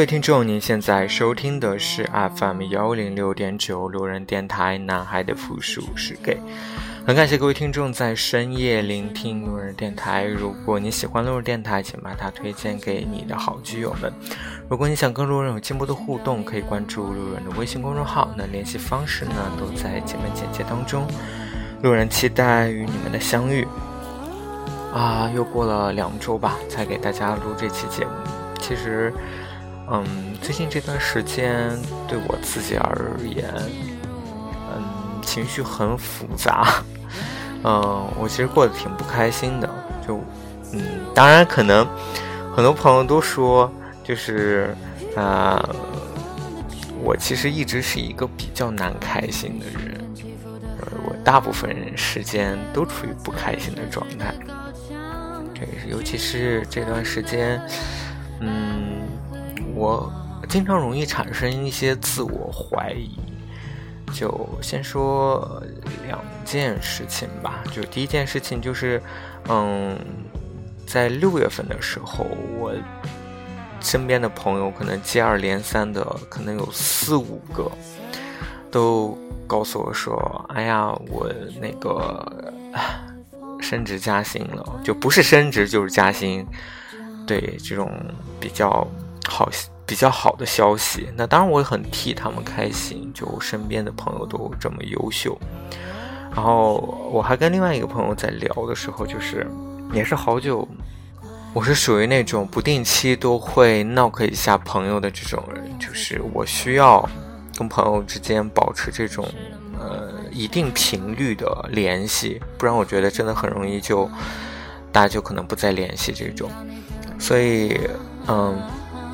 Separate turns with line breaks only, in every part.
各位听众，您现在收听的是 FM 幺零六点九路人电台，男孩的复数是 gay。很感谢各位听众在深夜聆听路人电台。如果你喜欢路人电台，请把它推荐给你的好基友们。如果你想跟路人有进一步的互动，可以关注路人的微信公众号。那联系方式呢，都在节目简介当中。路人期待与你们的相遇。啊，又过了两周吧，才给大家录这期节目。其实，嗯，最近这段时间对我自己而言，嗯，情绪很复杂。嗯，我其实过得挺不开心的。就，嗯，当然可能很多朋友都说，就是，啊、我其实一直是一个比较难开心的人。呃，我大部分时间都处于不开心的状态。对，尤其是这段时间，嗯，我经常容易产生一些自我怀疑。就先说两件事情吧。就第一件事情就是，嗯，在六月份的时候，我身边的朋友可能接二连三的，可能有四五个，都告诉我说：“哎呀，我那个唉 升职加薪了，就不是升职就是加薪。”对这种比较好、比较好的消息，那当然我也很替他们开心。就身边的朋友都这么优秀，然后我还跟另外一个朋友在聊的时候，就是也是好久，我是属于那种不定期都会 knock 一下朋友的这种人，就是我需要跟朋友之间保持这种呃一定频率的联系，不然我觉得真的很容易就大家就可能不再联系这种。所以，嗯，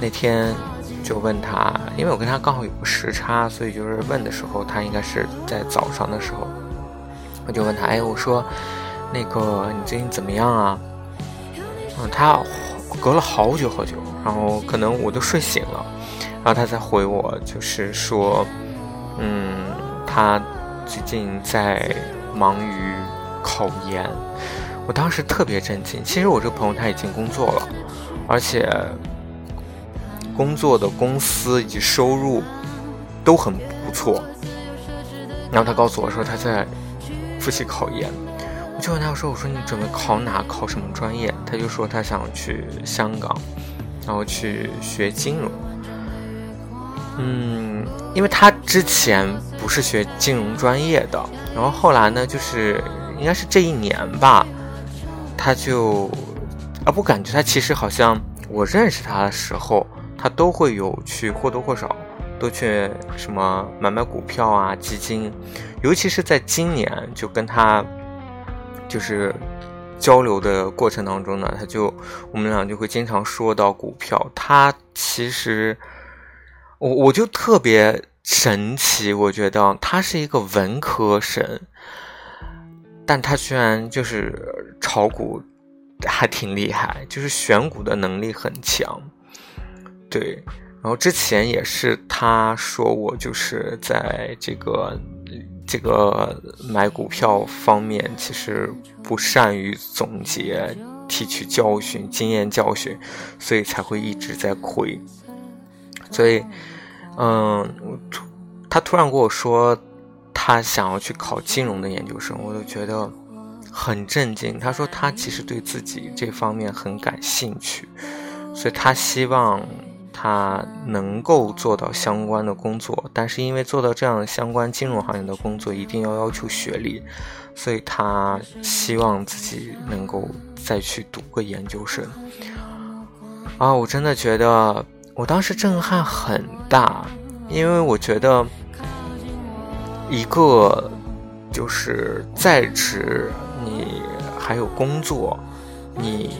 那天就问他，因为我跟他刚好有个时差，所以就是问的时候，他应该是在早上的时候，我就问他，哎，我说，那个你最近怎么样啊？嗯，他隔了好久好久，然后可能我都睡醒了，然后他才回我，就是说，嗯，他最近在忙于考研。我当时特别震惊，其实我这个朋友他已经工作了，而且工作的公司以及收入都很不错。然后他告诉我说他在复习考研，我就问他我说：“我说你准备考哪？考什么专业？”他就说他想去香港，然后去学金融。嗯，因为他之前不是学金融专业的，然后后来呢，就是应该是这一年吧。他就啊，我感觉他其实好像我认识他的时候，他都会有去或多或少都去什么买买股票啊、基金，尤其是在今年就跟他就是交流的过程当中呢，他就我们俩就会经常说到股票。他其实我我就特别神奇，我觉得他是一个文科生。但他居然就是炒股还挺厉害，就是选股的能力很强，对。然后之前也是他说我就是在这个这个买股票方面，其实不善于总结、提取教训、经验教训，所以才会一直在亏。所以，嗯，他突然跟我说。他想要去考金融的研究生，我就觉得很震惊。他说他其实对自己这方面很感兴趣，所以他希望他能够做到相关的工作。但是因为做到这样相关金融行业的工作，一定要要求学历，所以他希望自己能够再去读个研究生。啊，我真的觉得我当时震撼很大，因为我觉得。一个就是在职，你还有工作，你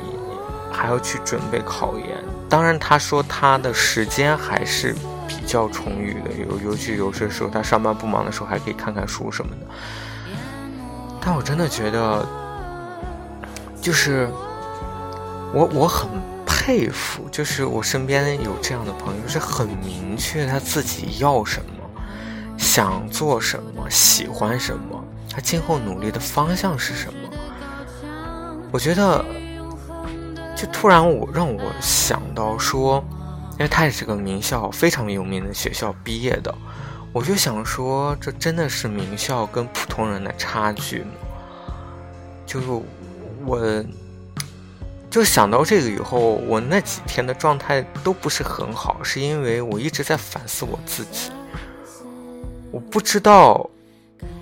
还要去准备考研。当然，他说他的时间还是比较充裕的，尤尤其有些时候他上班不忙的时候，还可以看看书什么的。但我真的觉得，就是我我很佩服，就是我身边有这样的朋友，是很明确他自己要什么，想做什么，喜欢什么，他今后努力的方向是什么。我觉得，就突然我让我想到说，因为他也是个名校非常有名的学校毕业的，我就想说，这真的是名校跟普通人的差距吗？就是我，就想到这个以后，我那几天的状态都不是很好，是因为我一直在反思我自己。我不知道，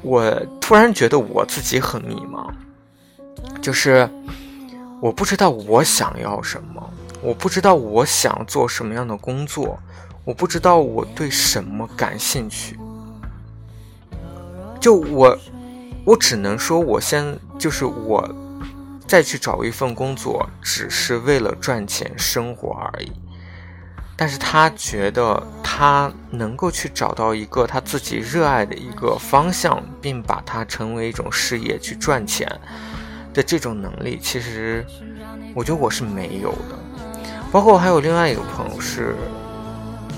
我突然觉得我自己很迷茫。就是我不知道我想要什么，我不知道我想做什么样的工作，我不知道我对什么感兴趣。就我，我只能说，我先就是我再去找一份工作，只是为了赚钱生活而已。但是他觉得他能够去找到一个他自己热爱的一个方向，并把它成为一种事业去赚钱。的这种能力，其实我觉得我是没有的。包括还有另外一个朋友是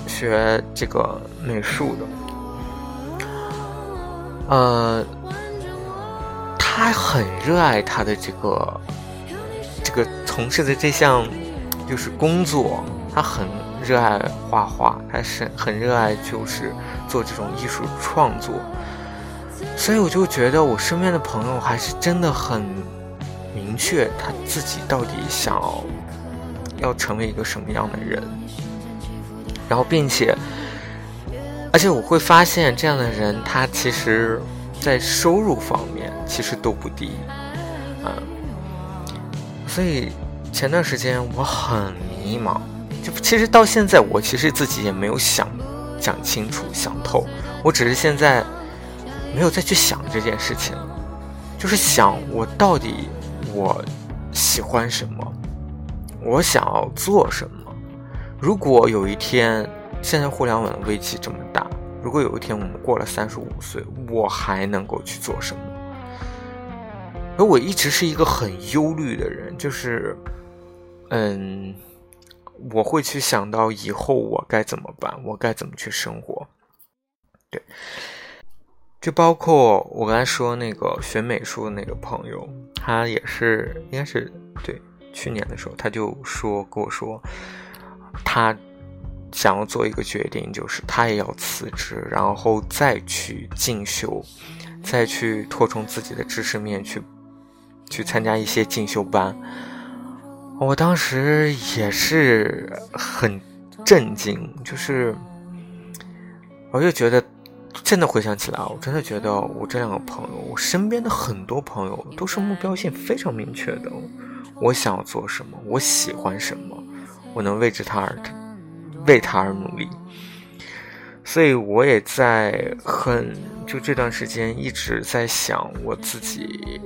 学这个美术的，呃，他很热爱他的这个这个从事的这项就是工作，他很热爱画画，他是很热爱就是做这种艺术创作，所以我就觉得我身边的朋友还是真的很。明确他自己到底想要要成为一个什么样的人，然后并且，而且我会发现这样的人，他其实，在收入方面其实都不低，嗯，所以前段时间我很迷茫，就其实到现在我其实自己也没有想讲清楚、想透，我只是现在没有再去想这件事情，就是想我到底。我喜欢什么？我想要做什么？如果有一天，现在互联网的危机这么大，如果有一天我们过了三十五岁，我还能够去做什么？而我一直是一个很忧虑的人，就是，嗯，我会去想到以后我该怎么办，我该怎么去生活？对。就包括我刚才说那个学美术的那个朋友，他也是应该是对去年的时候，他就说跟我说，他想要做一个决定，就是他也要辞职，然后再去进修，再去扩充自己的知识面，去去参加一些进修班。我当时也是很震惊，就是我就觉得。现在回想起来，我真的觉得我这两个朋友，我身边的很多朋友都是目标性非常明确的。我想要做什么，我喜欢什么，我能为之他而为他而努力。所以我也在很就这段时间一直在想我自己，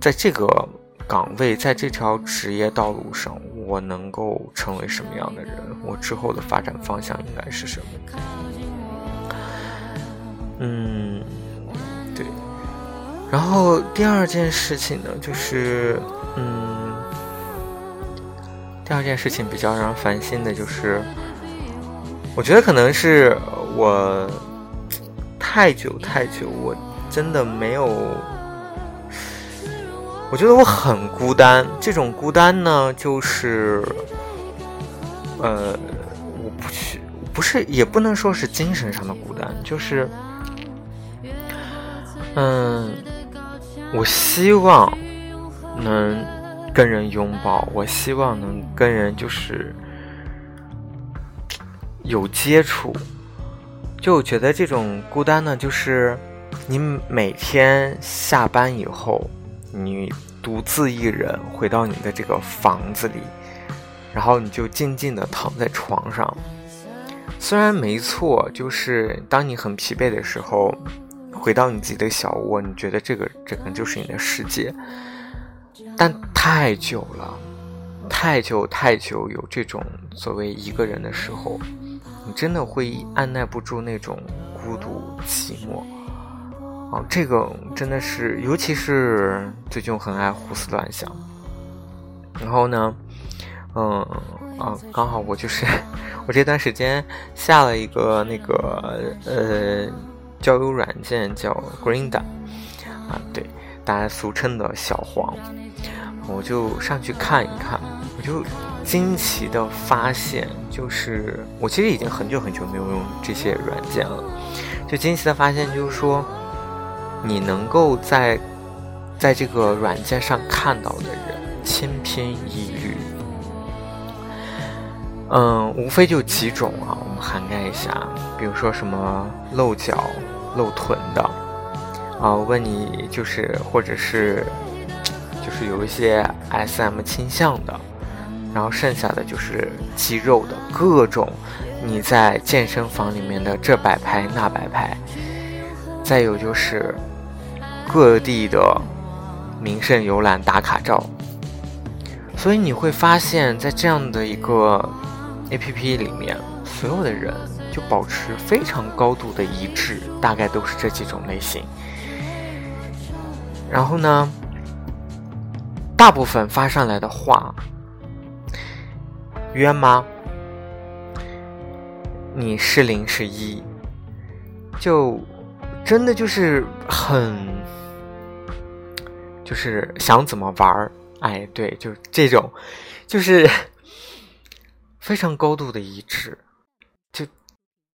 在这个岗位，在这条职业道路上，我能够成为什么样的人？我之后的发展方向应该是什么？嗯，对。然后第二件事情呢，就是，嗯，第二件事情比较让人烦心的就是，我觉得可能是我太久太久，我真的没有，我觉得我很孤单。这种孤单呢，就是，呃，我不去，不是，也不能说是精神上的孤单，就是。嗯，我希望能跟人拥抱，我希望能跟人就是有接触。就我觉得这种孤单呢，就是你每天下班以后，你独自一人回到你的这个房子里，然后你就静静的躺在床上。虽然没错，就是当你很疲惫的时候。回到你自己的小窝，你觉得这个这可能就是你的世界，但太久了，太久太久，有这种所谓一个人的时候，你真的会按耐不住那种孤独寂寞啊！这个真的是，尤其是最近很爱胡思乱想，然后呢，嗯啊，刚好我就是我这段时间下了一个那个呃交友软件叫 Green 啊，对，大家俗称的小黄，我就上去看一看，我就惊奇的发现，就是我其实已经很久很久没有用这些软件了，就惊奇的发现，就是说你能够在在这个软件上看到的人千篇一律，嗯，无非就几种啊，我们涵盖一下，比如说什么露脚、露臀的。啊，问你就是，或者是，就是有一些 SM 倾向的，然后剩下的就是肌肉的各种，你在健身房里面的这摆拍那摆拍，再有就是各地的名胜游览打卡照，所以你会发现在这样的一个 APP 里面，所有的人就保持非常高度的一致，大概都是这几种类型。然后呢，大部分发上来的话，约吗？你是零是一，就真的就是很，就是想怎么玩儿，哎，对，就这种，就是 非常高度的一致，就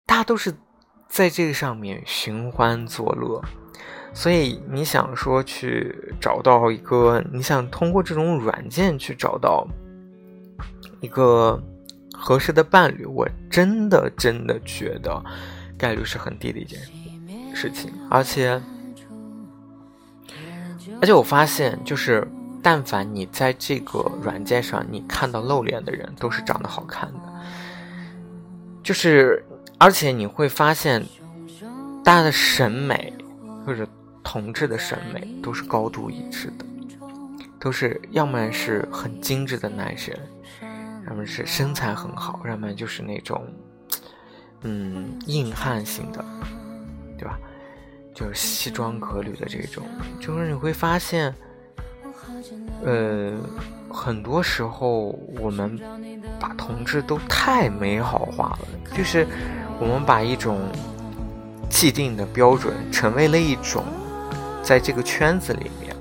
大家都是在这个上面寻欢作乐。所以你想说去找到一个，你想通过这种软件去找到一个合适的伴侣，我真的真的觉得概率是很低的一件事情。而且，而且我发现，就是但凡你在这个软件上你看到露脸的人，都是长得好看的。就是，而且你会发现，大家的审美或者。同志的审美都是高度一致的，都是要么是很精致的男生，要么是身材很好，要么就是那种，嗯，硬汉型的，对吧？就是西装革履的这种，就是你会发现，呃，很多时候我们把同志都太美好化了，就是我们把一种既定的标准成为了一种。在这个圈子里面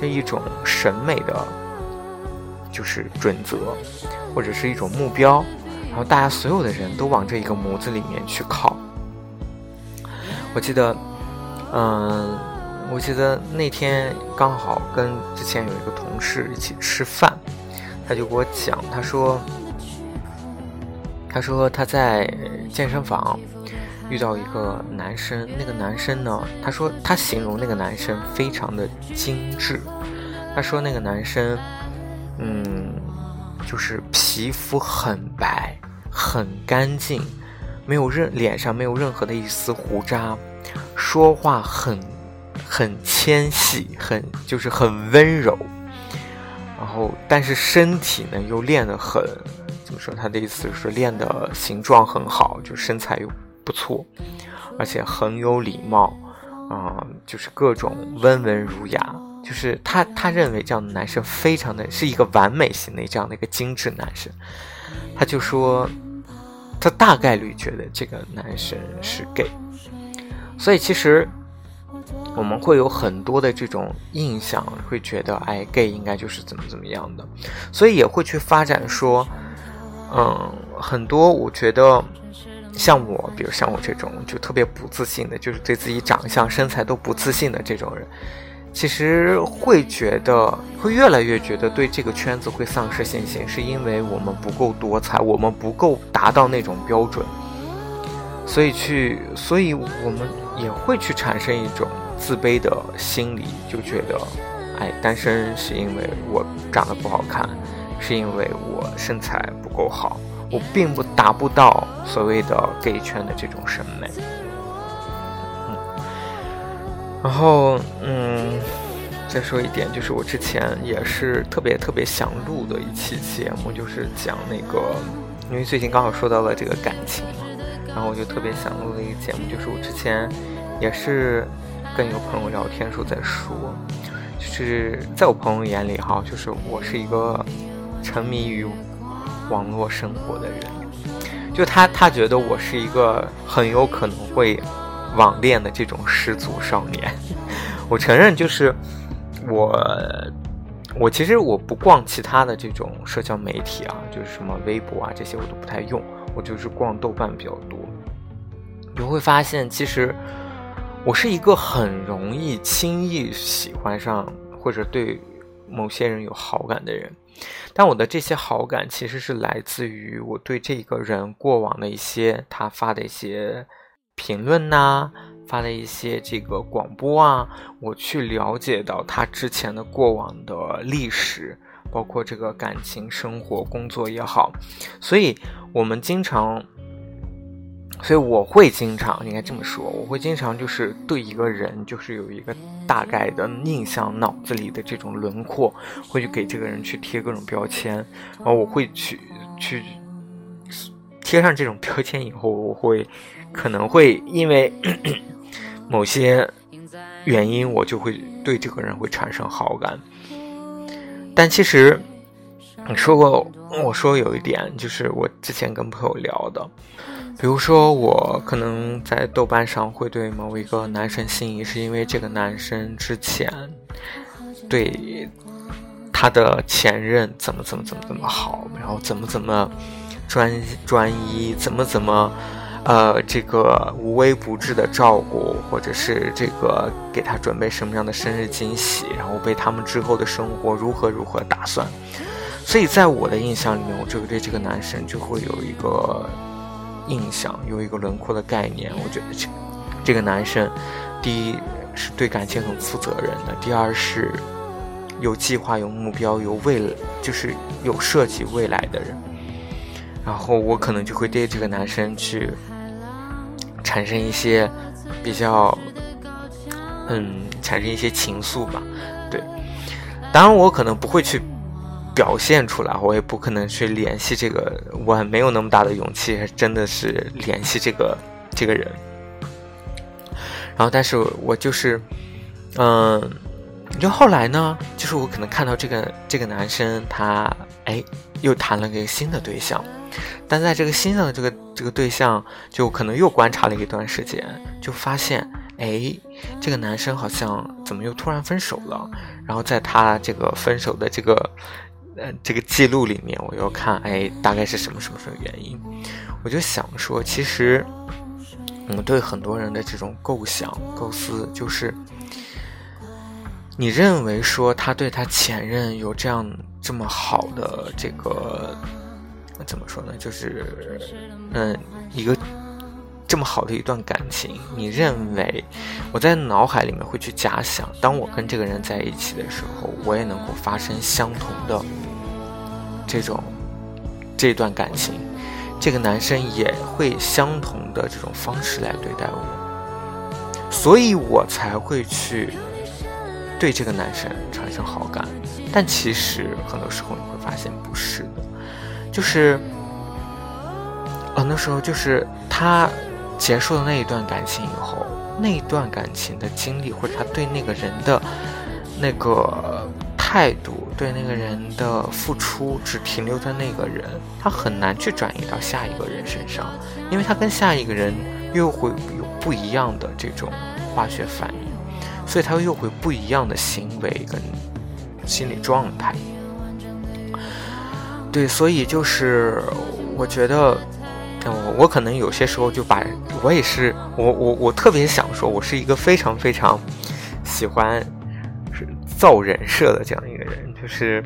的一种审美的，就是准则，或者是一种目标，然后大家所有的人都往这一个模子里面去靠。我记得，嗯，我记得那天刚好跟之前有一个同事一起吃饭，他就给我讲，他说，他说他在健身房。遇到一个男生，那个男生呢？他说他形容那个男生非常的精致。他说那个男生，嗯，就是皮肤很白，很干净，没有任脸上没有任何的一丝胡渣，说话很很纤细，很就是很温柔。然后，但是身体呢又练得很，怎么说？他的意思是练的形状很好，就身材又。不错，而且很有礼貌，啊，就是各种温文儒雅，就是他他认为这样的男生非常的是一个完美型的这样的一个精致男生，他就说，他大概率觉得这个男生是 gay，所以其实我们会有很多的这种印象，会觉得哎，gay 应该就是怎么怎么样的，所以也会去发展说，嗯，很多我觉得。像我，比如像我这种就特别不自信的，就是对自己长相、身材都不自信的这种人，其实会觉得，会越来越觉得对这个圈子会丧失信心，是因为我们不够多彩，我们不够达到那种标准，所以去，所以我们也会去产生一种自卑的心理，就觉得，哎，单身是因为我长得不好看，是因为我身材不够好。我并不达不到所谓的 gay 圈的这种审美，然后嗯，再说一点，就是我之前也是特别特别想录的一期节目，就是讲那个，因为最近刚好说到了这个感情嘛，然后我就特别想录的一个节目，就是我之前也是跟一个朋友聊天时候在说，就是在我朋友眼里哈，就是我是一个沉迷于网络生活的人。就他，他觉得我是一个很有可能会网恋的这种失足少年。我承认，就是我，我其实我不逛其他的这种社交媒体啊，就是什么微博啊这些我都不太用，我就是逛豆瓣比较多。你会发现，其实我是一个很容易轻易喜欢上或者对某些人有好感的人，但我的这些好感其实是来自于我对这个人过往的一些他发的一些评论呐，发的一些这个广播啊，我去了解到他之前的过往的历史，包括这个感情生活、工作也好，所以我们经常。所以我会经常，应该这么说，我会经常就是对一个人，就是有一个大概的印象，脑子里的这种轮廓，会去给这个人去贴各种标签，然后我会去去贴上这种标签以后，我会可能会因为 某些原因，我就会对这个人会产生好感。但其实你说过，我说有一点，就是我之前跟朋友聊的。比如说，我可能在豆瓣上会对某一个男生心仪，是因为这个男生之前对他的前任怎么怎么怎么怎么好，然后怎么怎么专专一，怎么怎么呃这个无微不至的照顾，或者是这个给他准备什么样的生日惊喜，然后为他们之后的生活如何如何打算。所以在我的印象里面，我就对这个男生就会有一个。印象有一个轮廓的概念，我觉得这这个男生，第一是对感情很负责任的，第二是有计划、有目标、有未来，就是有设计未来的人。然后我可能就会对这个男生去产生一些比较，嗯，产生一些情愫吧。对，当然我可能不会去。表现出来，我也不可能去联系这个，我没有那么大的勇气，真的是联系这个这个人。然后，但是我就是，嗯，就后来呢，就是我可能看到这个这个男生，他哎，又谈了个新的对象，但在这个新的这个这个对象，就可能又观察了一段时间，就发现，哎，这个男生好像怎么又突然分手了？然后在他这个分手的这个。呃，这个记录里面，我又看，哎，大概是什么什么什么原因？我就想说，其实我们对很多人的这种构想、构思，就是你认为说他对他前任有这样这么好的这个怎么说呢？就是嗯，一个。这么好的一段感情，你认为我在脑海里面会去假想，当我跟这个人在一起的时候，我也能够发生相同的这种这段感情，这个男生也会相同的这种方式来对待我，所以我才会去对这个男生产生好感。但其实很多时候你会发现不是的，就是很多时候就是他。结束了那一段感情以后，那一段感情的经历，或者他对那个人的那个态度，对那个人的付出，只停留在那个人，他很难去转移到下一个人身上，因为他跟下一个人又会有不一样的这种化学反应，所以他又会不一样的行为跟心理状态。对，所以就是我觉得。我我可能有些时候就把我也是我我我特别想说，我是一个非常非常喜欢造人设的这样一个人，就是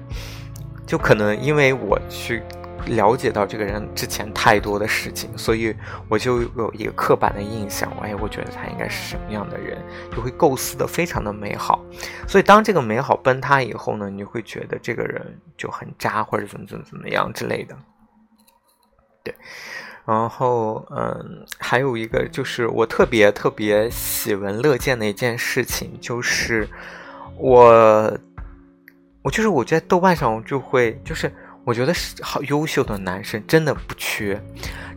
就可能因为我去了解到这个人之前太多的事情，所以我就有一个刻板的印象，哎，我觉得他应该是什么样的人，就会构思的非常的美好，所以当这个美好崩塌以后呢，你会觉得这个人就很渣或者怎么怎么怎么样之类的，对。然后，嗯，还有一个就是我特别特别喜闻乐见的一件事情，就是我，我就是我在豆瓣上就会，就是我觉得是好优秀的男生真的不缺，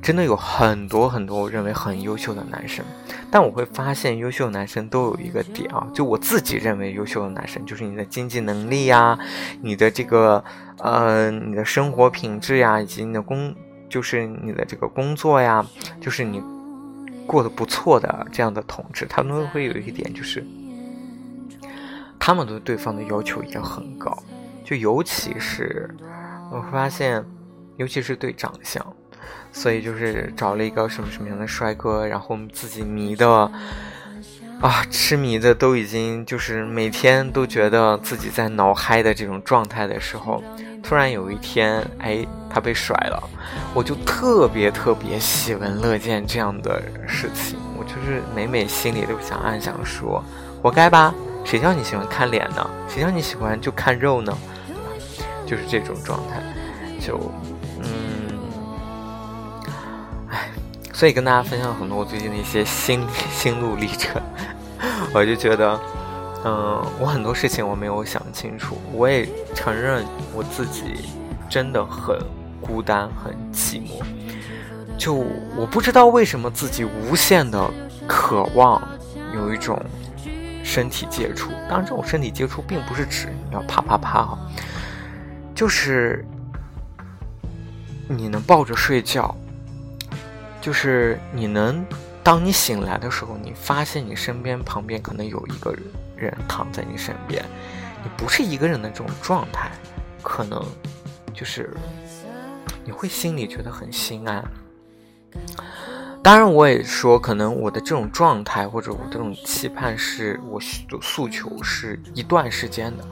真的有很多很多我认为很优秀的男生。但我会发现，优秀男生都有一个点啊，就我自己认为优秀的男生，就是你的经济能力呀，你的这个呃，你的生活品质呀，以及你的工，就是你的这个工作呀，就是你过得不错的这样的同志，他们会有一点就是，他们对对方的要求也很高，就尤其是。我发现，尤其是对长相，所以就是找了一个什么什么样的帅哥，然后自己迷的啊，痴迷的都已经就是每天都觉得自己在脑嗨的这种状态的时候，突然有一天，哎，他被甩了，我就特别特别喜闻乐见这样的事情，我就是每每心里都想暗想说，活该吧，谁叫你喜欢看脸呢？谁叫你喜欢就看肉呢？就是这种状态，就，嗯，唉，所以跟大家分享很多我最近的一些心 心路历程，我就觉得，嗯，我很多事情我没有想清楚，我也承认我自己真的很孤单，很寂寞，就我不知道为什么自己无限的渴望有一种身体接触，当然这种身体接触并不是指你要啪啪啪哈。就是你能抱着睡觉，就是你能，当你醒来的时候，你发现你身边旁边可能有一个人躺在你身边，你不是一个人的这种状态，可能就是你会心里觉得很心安。当然，我也说，可能我的这种状态或者我这种期盼是我的诉求是一段时间的，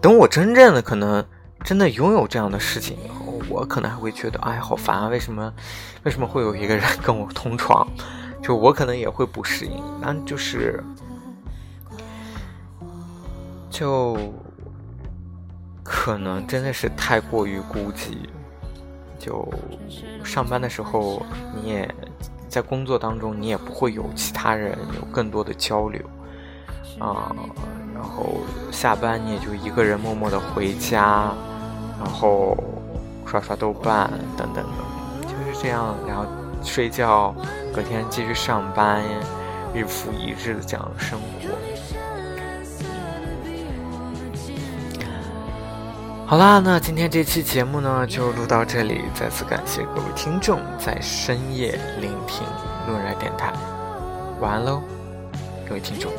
等我真正的可能。真的拥有这样的事情以后，我可能还会觉得，哎，好烦啊！为什么，为什么会有一个人跟我同床？就我可能也会不适应。那就是，就可能真的是太过于孤寂。就上班的时候，你也在工作当中，你也不会有其他人有更多的交流啊。然后下班你也就一个人默默的回家。然后刷刷豆瓣等等的，就是这样，然后睡觉，隔天继续上班，日复一日的这样生活。好啦，那今天这期节目呢就录到这里，再次感谢各位听众在深夜聆听路人电台，晚安喽，各位听众。